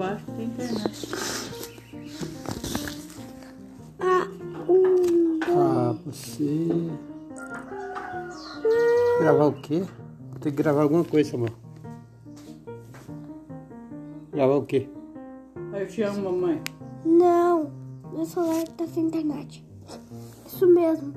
baixo tem internet. Ah, um. Ah, você. Gravar o quê? Tem que gravar alguma coisa, amor. Gravar o quê? Eu te amo, mamãe. Não, meu celular tá sem internet. Isso mesmo.